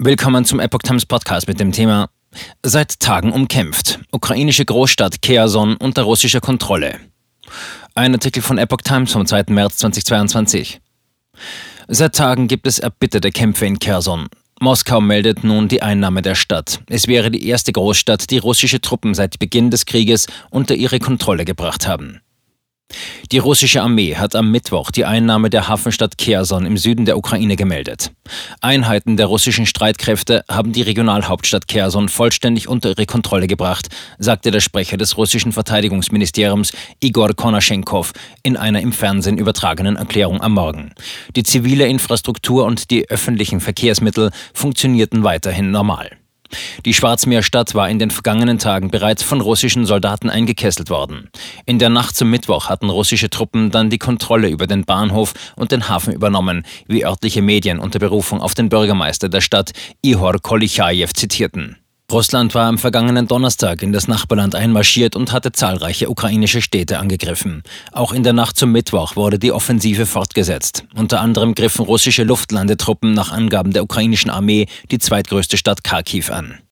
Willkommen zum Epoch Times Podcast mit dem Thema Seit Tagen umkämpft. Ukrainische Großstadt Kherson unter russischer Kontrolle. Ein Artikel von Epoch Times vom 2. März 2022. Seit Tagen gibt es erbitterte Kämpfe in Kherson. Moskau meldet nun die Einnahme der Stadt. Es wäre die erste Großstadt, die russische Truppen seit Beginn des Krieges unter ihre Kontrolle gebracht haben. Die russische Armee hat am Mittwoch die Einnahme der Hafenstadt Kherson im Süden der Ukraine gemeldet. Einheiten der russischen Streitkräfte haben die Regionalhauptstadt Kherson vollständig unter ihre Kontrolle gebracht, sagte der Sprecher des russischen Verteidigungsministeriums Igor Konaschenkov in einer im Fernsehen übertragenen Erklärung am Morgen. Die zivile Infrastruktur und die öffentlichen Verkehrsmittel funktionierten weiterhin normal. Die Schwarzmeerstadt war in den vergangenen Tagen bereits von russischen Soldaten eingekesselt worden. In der Nacht zum Mittwoch hatten russische Truppen dann die Kontrolle über den Bahnhof und den Hafen übernommen, wie örtliche Medien unter Berufung auf den Bürgermeister der Stadt Ihor Kolichajew zitierten. Russland war am vergangenen Donnerstag in das Nachbarland einmarschiert und hatte zahlreiche ukrainische Städte angegriffen. Auch in der Nacht zum Mittwoch wurde die Offensive fortgesetzt. Unter anderem griffen russische Luftlandetruppen nach Angaben der ukrainischen Armee die zweitgrößte Stadt Kharkiv an.